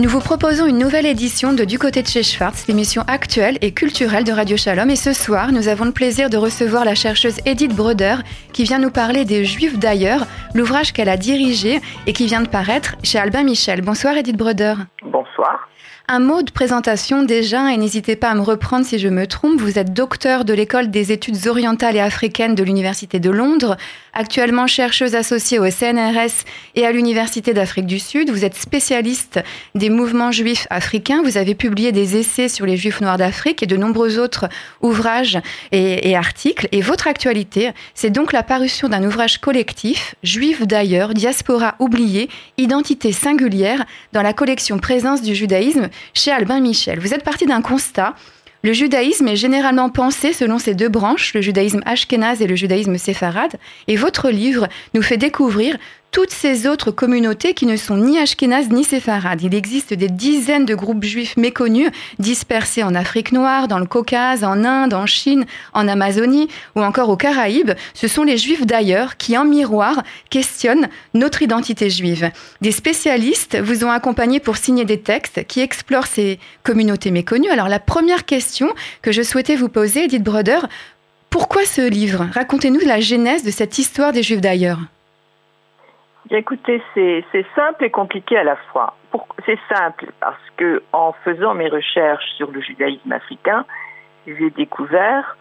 Nous vous proposons une nouvelle édition de Du côté de chez Schwartz, l'émission actuelle et culturelle de Radio Shalom. Et ce soir, nous avons le plaisir de recevoir la chercheuse Edith Broder qui vient nous parler des Juifs d'ailleurs, l'ouvrage qu'elle a dirigé et qui vient de paraître chez Albin Michel. Bonsoir Edith Broder. Bonsoir. Un mot de présentation déjà, et n'hésitez pas à me reprendre si je me trompe. Vous êtes docteur de l'école des études orientales et africaines de l'Université de Londres, actuellement chercheuse associée au CNRS et à l'Université d'Afrique du Sud. Vous êtes spécialiste des mouvements juifs africains. Vous avez publié des essais sur les juifs noirs d'Afrique et de nombreux autres ouvrages et, articles. Et votre actualité, c'est donc la parution d'un ouvrage collectif, Juifs d'ailleurs, diaspora oubliée, identité singulière, dans la collection Présence du judaïsme chez Albin Michel. Vous êtes parti d'un constat. Le judaïsme est généralement pensé selon ces deux branches, le judaïsme ashkénaze et le judaïsme séfarade, et votre livre nous fait découvrir toutes ces autres communautés qui ne sont ni ashkénazes ni séfarades. Il existe des dizaines de groupes juifs méconnus, dispersés en Afrique noire, dans le Caucase, en Inde, en Chine, en Amazonie ou encore aux Caraïbes. Ce sont les juifs d'ailleurs qui, en miroir, questionnent notre identité juive. Des spécialistes vous ont accompagné pour signer des textes qui explorent ces communautés méconnues. Alors la première question que je souhaitais vous poser, Edith Broder, pourquoi ce livre? Racontez-nous la genèse de cette histoire des juifs d'ailleurs. Écoutez, c'est simple et compliqué à la fois. C'est simple parce que en faisant mes recherches sur le judaïsme africain, j'ai découvert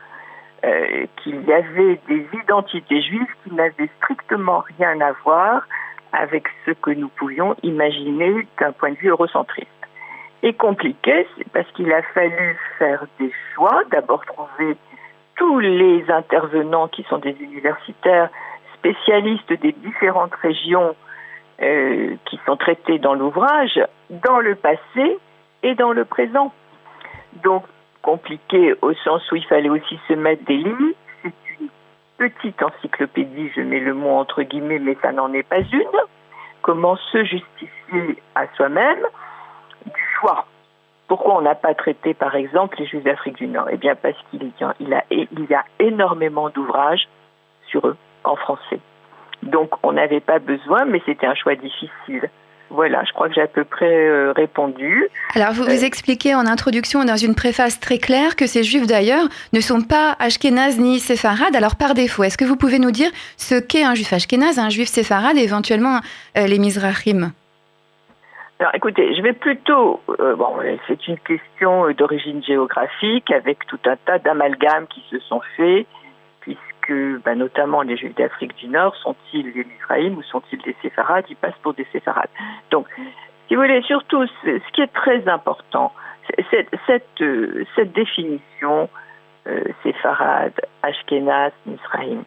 euh, qu'il y avait des identités juives qui n'avaient strictement rien à voir avec ce que nous pouvions imaginer d'un point de vue eurocentriste. Et compliqué, c'est parce qu'il a fallu faire des choix, d'abord trouver tous les intervenants qui sont des universitaires spécialistes des différentes régions euh, qui sont traitées dans l'ouvrage, dans le passé et dans le présent. Donc, compliqué au sens où il fallait aussi se mettre des limites. C'est une petite encyclopédie, je mets le mot entre guillemets, mais ça n'en est pas une. Comment se justifier à soi-même du choix? Pourquoi on n'a pas traité, par exemple, les Juifs d'Afrique du Nord? Eh bien, parce qu'il y, a énormément d'ouvrages sur eux en français. Donc on n'avait pas besoin, mais c'était un choix difficile. Voilà, je crois que j'ai à peu près euh, répondu. Alors, vous vous euh, expliquez en introduction, dans une préface très claire, que ces juifs d'ailleurs ne sont pas ashkénazes ni séfarades. Alors, par défaut, est-ce que vous pouvez nous dire ce qu'est un juif ashkénaze, un juif séfarade et éventuellement euh, les Mizrahim? Alors écoutez, je vais plutôt, bon, c'est une question d'origine géographique avec tout un tas d'amalgames qui se sont faits que bah, notamment les Juifs d'Afrique du Nord sont-ils des Mizraïm ou sont-ils des séfarades? Ils passent pour des séfarades. Donc, si vous voulez, surtout, ce qui est très important, euh, cette définition euh, séfarade, ashkénaze, Mizraïm,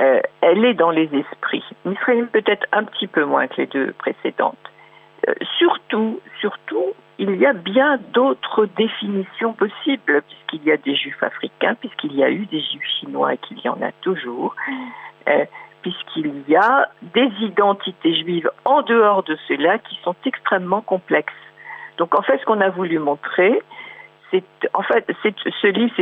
euh, elle est dans les esprits. Mizraïm peut-être un petit peu moins que les deux précédentes. Euh, surtout, surtout, il y a bien d'autres définitions possibles, puisqu'il y a des juifs africains, puisqu'il y a eu des juifs chinois et qu'il y en a toujours, euh, puisqu'il y a des identités juives en dehors de cela qui sont extrêmement complexes. Donc en fait, ce qu'on a voulu montrer, en fait, ce livre,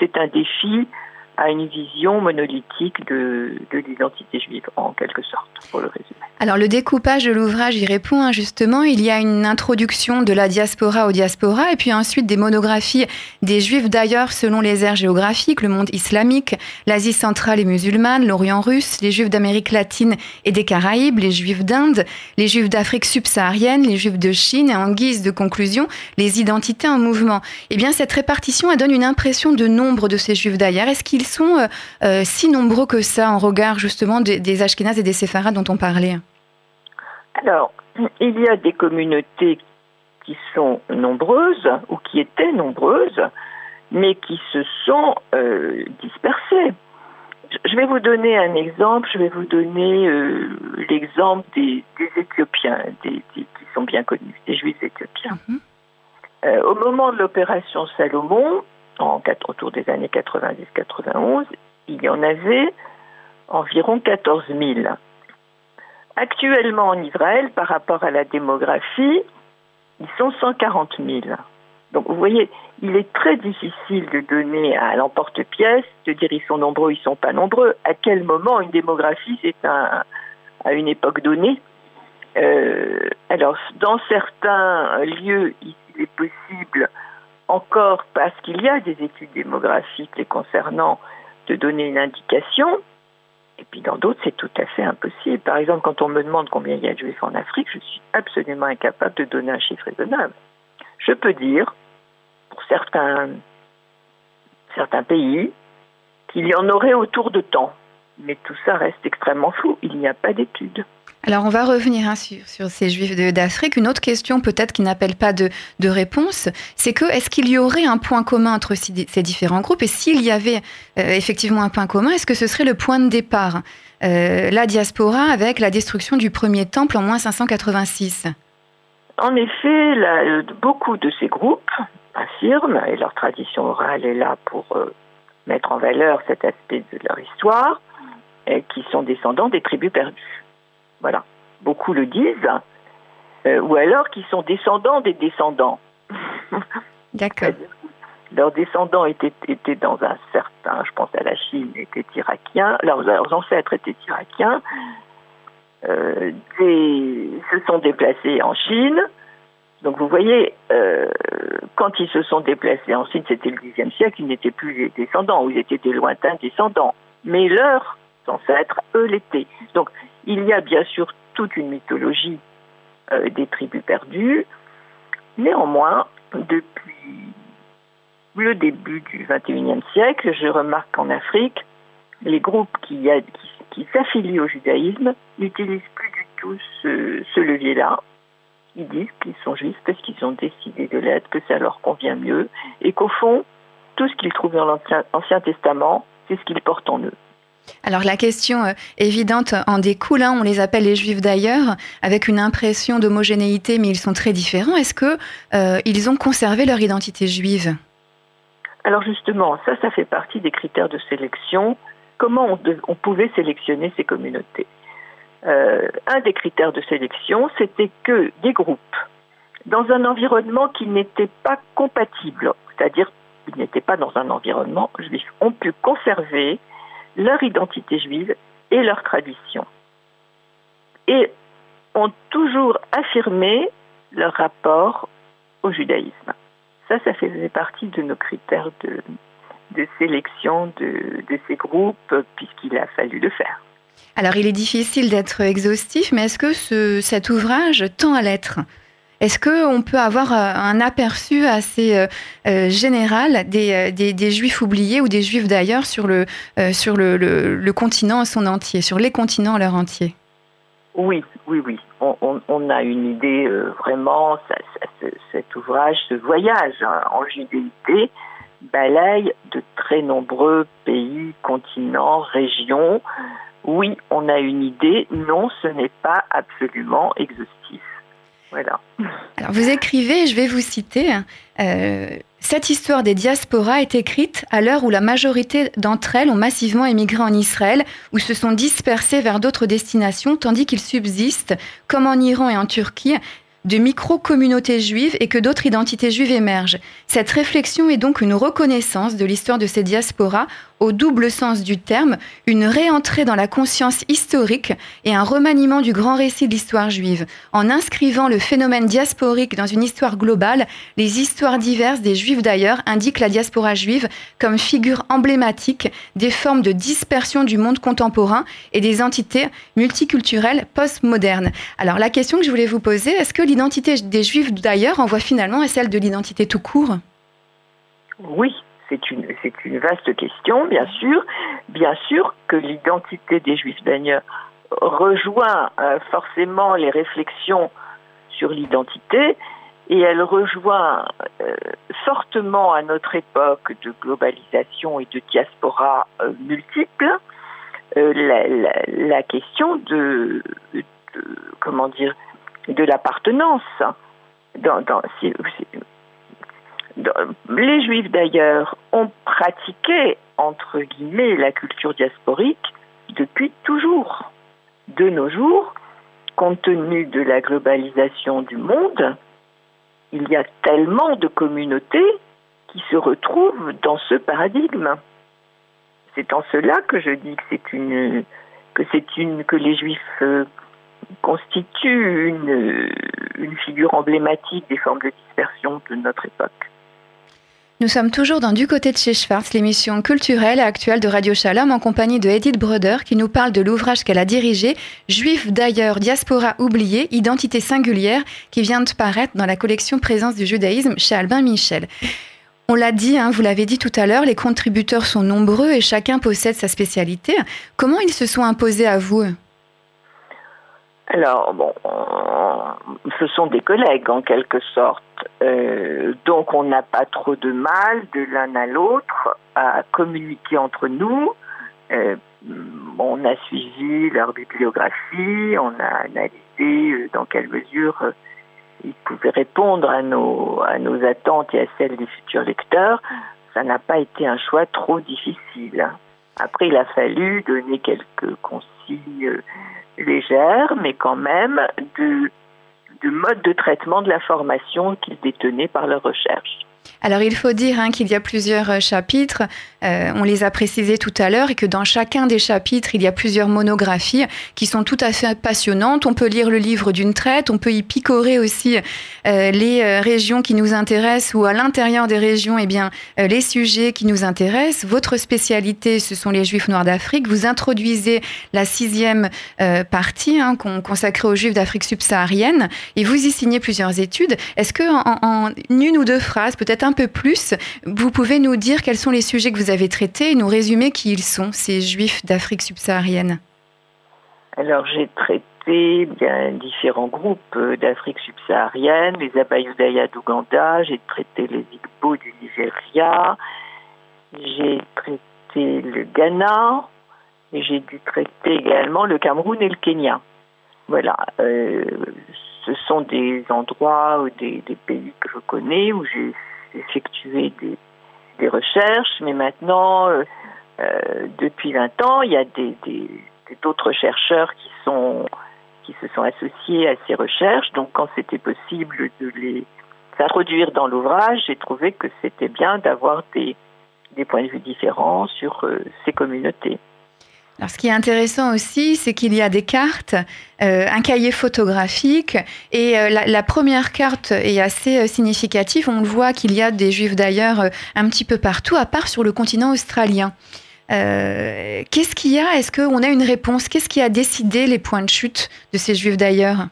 c'est un défi à une vision monolithique de, de l'identité juive, en quelque sorte, pour le résumer. Alors le découpage de l'ouvrage y répond hein, justement. Il y a une introduction de la diaspora au diaspora et puis ensuite des monographies des juifs d'ailleurs selon les aires géographiques, le monde islamique, l'Asie centrale et musulmane, l'Orient russe, les juifs d'Amérique latine et des Caraïbes, les juifs d'Inde, les juifs d'Afrique subsaharienne, les juifs de Chine et en guise de conclusion, les identités en mouvement. Eh bien cette répartition elle donne une impression de nombre de ces juifs d'ailleurs. Est-ce qu'ils sont euh, euh, si nombreux que ça en regard justement des, des Ashkénazes et des Séfarades dont on parlait Alors, il y a des communautés qui sont nombreuses ou qui étaient nombreuses, mais qui se sont euh, dispersées. Je vais vous donner un exemple. Je vais vous donner l'exemple des, Éthiopiens, des, qui sont bien connus, des Juifs éthiopiens. Mhm. au moment de l'opération Salomon, autour des années 90-91, il y en avait environ 14 000. Actuellement en Israël, par rapport à la démographie, ils sont 140 000. Donc vous voyez, il est très difficile de donner à l'emporte-pièce, de dire ils sont nombreux, ils sont pas nombreux. À quel moment une démographie, c'est à une époque donnée, alors, dans certains lieux, il est possible, encore parce qu'il y a des études démographiques les concernant, de donner une indication. Et puis dans d'autres, c'est tout à fait impossible. Par exemple, quand on me demande combien il y a de juifs en Afrique, je suis absolument incapable de donner un chiffre raisonnable. Je peux dire, pour certains, pays, qu'il y en aurait autour de temps. Mais tout ça reste extrêmement flou. Il n'y a pas d'études. Alors on va revenir hein, sur, ces juifs d'Afrique. Une autre question peut-être qui n'appelle pas de, réponse, c'est que est-ce qu'il y aurait un point commun entre ces différents groupes? Et s'il y avait euh, effectivement un point commun, est-ce que ce serait le point de départ euh, La diaspora avec la destruction du premier temple en moins 586 En effet, beaucoup de ces groupes affirment, et leur tradition orale est là pour euh, mettre en valeur cet aspect de leur histoire, qui sont descendants des tribus perdues. Voilà. Beaucoup le disent. Euh, ou alors qu'ils sont descendants des descendants. D'accord. Leurs descendants étaient, étaient dans un certain, je pense à la Chine, étaient irakiens, leurs, ancêtres étaient irakiens, euh, se sont déplacés en Chine. Donc vous voyez, euh, quand ils se sont déplacés en Chine, c'était le Xe siècle, ils n'étaient plus les descendants, ou ils étaient des lointains descendants. Mais leurs ancêtres, eux, l'étaient. Donc il y a bien sûr toute une mythologie euh, des tribus perdues. Néanmoins, depuis le début du XXIe siècle, je remarque qu'en Afrique, les groupes qui, s'affilient au judaïsme n'utilisent plus du tout ce, levier-là. Ils disent qu'ils sont juifs parce qu'ils ont décidé de l'être, que ça leur convient mieux, et qu'au fond, tout ce qu'ils trouvent dans l'Ancien Testament, c'est ce qu'ils portent en eux. Alors la question euh, évidente en découle, hein, on les appelle les juifs d'ailleurs, avec une impression d'homogénéité, mais ils sont très différents. Est-ce qu'ils euh, ont conservé leur identité juive? Alors justement, ça, ça fait partie des critères de sélection. Comment on, pouvait sélectionner ces communautés? Euh, Un des critères de sélection, c'était que des groupes, dans un environnement qui n'était pas compatible, c'est-à-dire qu'ils n'étaient pas dans un environnement juif, ont pu conserver leur identité juive et leur tradition. Et ont toujours affirmé leur rapport au judaïsme. Ça, ça faisait partie de nos critères de, sélection de, ces groupes, puisqu'il a fallu le faire. Alors, il est difficile d'être exhaustif, mais est-ce que cet ouvrage tend à l'être? Est-ce qu'on peut avoir euh, un aperçu assez euh, euh, général des, juifs oubliés ou des juifs d'ailleurs sur, le, sur le, continent en son entier, sur les continents en leur entier? Oui, oui, oui. On, a une idée vraiment, cet ouvrage, ce voyage hein, en judéité balaye de très nombreux pays, continents, régions. Oui, on a une idée. Non, ce n'est pas absolument exhaustif. Alors vous écrivez, je vais vous citer, euh, cette histoire des diasporas est écrite à l'heure où la majorité d'entre elles ont massivement émigré en Israël ou se sont dispersées vers d'autres destinations, tandis qu'il subsiste, comme en Iran et en Turquie, de micro-communautés juives et que d'autres identités juives émergent. Cette réflexion est donc une reconnaissance de l'histoire de ces diasporas au double sens du terme, une réentrée dans la conscience historique et un remaniement du grand récit de l'histoire juive. En inscrivant le phénomène diasporique dans une histoire globale, les histoires diverses des juifs d'ailleurs indiquent la diaspora juive comme figure emblématique des formes de dispersion du monde contemporain et des entités multiculturelles postmodernes. Alors la question que je voulais vous poser, est-ce que l'identité des juifs d'ailleurs envoie finalement à celle de l'identité tout court? Oui, c'est une, vaste question, bien sûr. Bien sûr que l'identité des Juifs d'ailleurs rejoint euh, forcément les réflexions sur l'identité et elle rejoint euh, fortement à notre époque de globalisation et de diaspora euh, multiples la, question de, comment dire de l'appartenance. Dans, les Juifs d'ailleurs ont pratiqué, entre guillemets, la culture diasporique depuis toujours. De nos jours, compte tenu de la globalisation du monde, il y a tellement de communautés qui se retrouvent dans ce paradigme. C'est en cela que je dis que c'est une que c'est une que les juifs euh, constitue une, une figure emblématique des formes de dispersion de notre époque. Nous sommes toujours dans Du côté de chez Schwartz, l'émission culturelle et actuelle de Radio Shalom en compagnie de Edith Broder qui nous parle de l'ouvrage qu'elle a dirigé, Juif d'ailleurs, diaspora oubliée, identité singulière, qui vient de paraître dans la collection Présence du judaïsme chez Albin Michel. On l'a dit, hein, vous l'avez dit tout à l'heure, les contributeurs sont nombreux et chacun possède sa spécialité. Comment ils se sont imposés à vous alors, bon, ce sont des collègues en quelque sorte. Euh, donc, on n'a pas trop de mal de l'un à l'autre à communiquer entre nous. Euh, on a suivi leur bibliographie, on a analysé euh, dans quelle mesure ils pouvaient répondre à nos, à nos attentes et à celles des futurs lecteurs. Ça n'a pas été un choix trop difficile. Après, il a fallu donner quelques consignes légère, mais quand même du, du mode de traitement de l'information qu'ils détenaient par leur recherche. Alors il faut dire hein, qu'il y a plusieurs euh, chapitres, euh, on les a précisés tout à l'heure, et que dans chacun des chapitres, il y a plusieurs monographies qui sont tout à fait passionnantes. On peut lire le livre d'une traite, on peut y picorer aussi euh, les régions qui nous intéressent, ou à l'intérieur des régions, eh bien, les sujets qui nous intéressent. Votre spécialité, ce sont les Juifs noirs d'Afrique. Vous introduisez la sixième partie hein, consacrée aux Juifs d'Afrique subsaharienne, et vous y signez plusieurs études. Est-ce que en, une ou deux phrases, peut-être un peu plus. Vous pouvez nous dire quels sont les sujets que vous avez traités et nous résumer qui ils sont, ces juifs d'Afrique subsaharienne Alors, j'ai traité bien différents groupes euh, d'Afrique subsaharienne, les Abayudaya d'Ouganda, j'ai traité les Igbo du Nigeria, j'ai traité le Ghana, et j'ai dû traiter également le Cameroun et le Kenya. Voilà. Euh, ce sont des endroits ou des, des, pays que je connais, où j'ai effectuer des, recherches, mais maintenant, euh, euh, depuis 20 ans, il y a d'autres chercheurs qui se sont associés à ces recherches. Donc, quand c'était possible de les introduire dans l'ouvrage, j'ai trouvé que c'était bien d'avoir des, des points de vue différents sur euh, ces communautés. Alors, ce qui est intéressant aussi, c'est qu'il y a des cartes, euh, un cahier photographique, et euh, la, première carte est assez euh, significative. On voit qu'il y a des juifs d'ailleurs un petit peu partout, à part sur le continent australien. Qu'est-ce qu'il y a? Est-ce qu'on a une réponse? Qu'est-ce qui a décidé les points de chute de ces juifs d'ailleurs?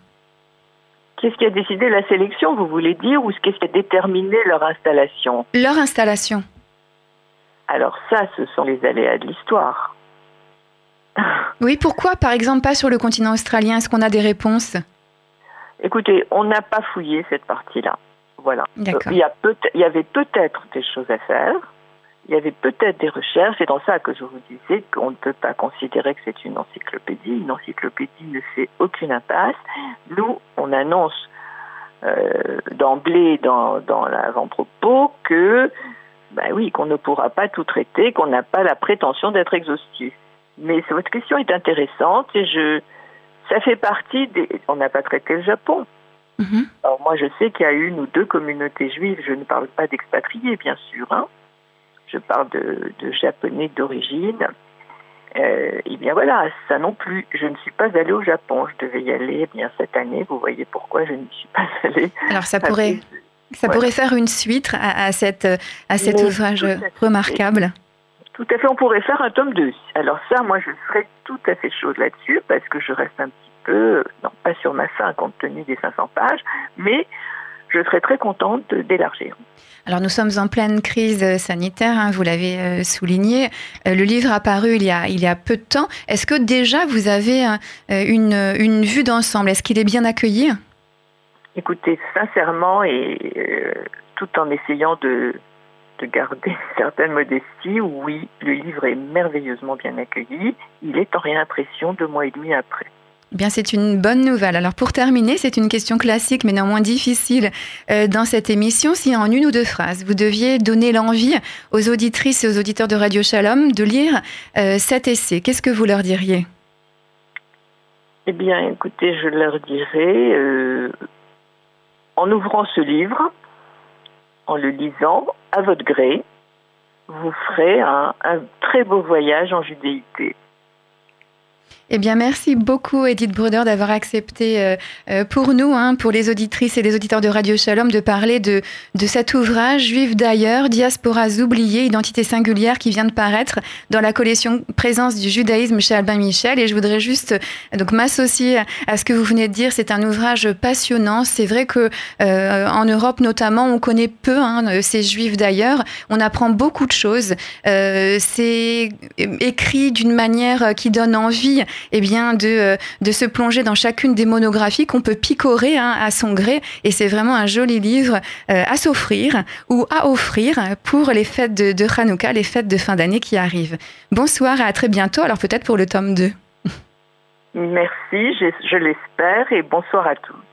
Qu'est-ce qui a décidé la sélection, vous voulez dire, ou qu'est-ce qui a déterminé leur installation? Leur installation. Alors ça, ce sont les aléas de l'histoire. Oui, pourquoi par exemple pas sur le continent australien? Est-ce qu'on a des réponses? Écoutez, on n'a pas fouillé cette partie-là. Voilà. Il, y il y avait peut-être des choses à faire. Il y avait peut-être des recherches. C'est dans ça que je vous disais qu'on ne peut pas considérer que c'est une encyclopédie. Une encyclopédie ne fait aucune impasse. Nous, on annonce euh, d'emblée dans, dans l'avant-propos que, ben oui, qu'on ne pourra pas tout traiter, qu'on n'a pas la prétention d'être exhaustif. Mais votre question est intéressante et je, ça fait partie des. On n'a pas traité le Japon. Mhm. Alors moi, je sais qu'il y a une ou deux communautés juives. Je ne parle pas d'expatriés, bien sûr. Hein. Je parle de, de japonais d'origine. Euh, et bien voilà, ça non plus. Je ne suis pas allée au Japon. Je devais y aller eh bien cette année. Vous voyez pourquoi je n'y suis pas allée. Alors ça pourrait, ça pourrait faire une suite à, à cette, à cet ouvrage remarquable. Tout à fait, on pourrait faire un tome 2. Alors ça, moi, je serais tout à fait chaude là-dessus parce que je reste un petit peu, non pas sur ma fin compte tenu des 500 pages, mais je serais très contente d'élargir. Alors nous sommes en pleine crise sanitaire, hein, vous l'avez euh, souligné. Euh, le livre a paru il y a, il y a peu de temps. Est-ce que déjà vous avez euh, une, une vue d'ensemble? Est-ce qu'il est bien accueilli? Écoutez, sincèrement, et tout en essayant de, de garder une certaine modestie, oui, le livre est merveilleusement bien accueilli. Il est en réimpression deux mois et demi après. Bien, c'est une bonne nouvelle. Alors, pour terminer, c'est une question classique, mais néanmoins difficile euh, dans cette émission. Si en une ou deux phrases, vous deviez donner l'envie aux auditrices et aux auditeurs de Radio Shalom de lire euh, cet essai, qu'est-ce que vous leur diriez? Eh bien, écoutez, je leur dirais, euh, en ouvrant ce livre, en le lisant à votre gré, vous ferez un, très beau voyage en judéité. Eh bien, merci beaucoup, Edith Bruder, d'avoir accepté euh, euh, pour nous, hein, pour les auditrices et les auditeurs de Radio Shalom, de parler de, de cet ouvrage Juif d'ailleurs, Diasporas oubliées, identité singulière, qui vient de paraître dans la collection Présence du judaïsme chez Albin Michel. Et je voudrais juste euh, donc m'associer à ce que vous venez de dire. C'est un ouvrage passionnant. C'est vrai que en Europe, notamment, on connaît peu hein, ces Juifs d'ailleurs. On apprend beaucoup de choses. c'est écrit d'une manière qui donne envie eh bien, de, euh, de se plonger dans chacune des monographies qu'on peut picorer hein, à son gré. Et c'est vraiment un joli livre euh, à s'offrir ou à offrir pour les fêtes de, de Hanouka, les fêtes de fin d'année qui arrivent. Bonsoir et à très bientôt. Alors peut-être pour le tome 2. Merci, je l'espère et bonsoir à tous.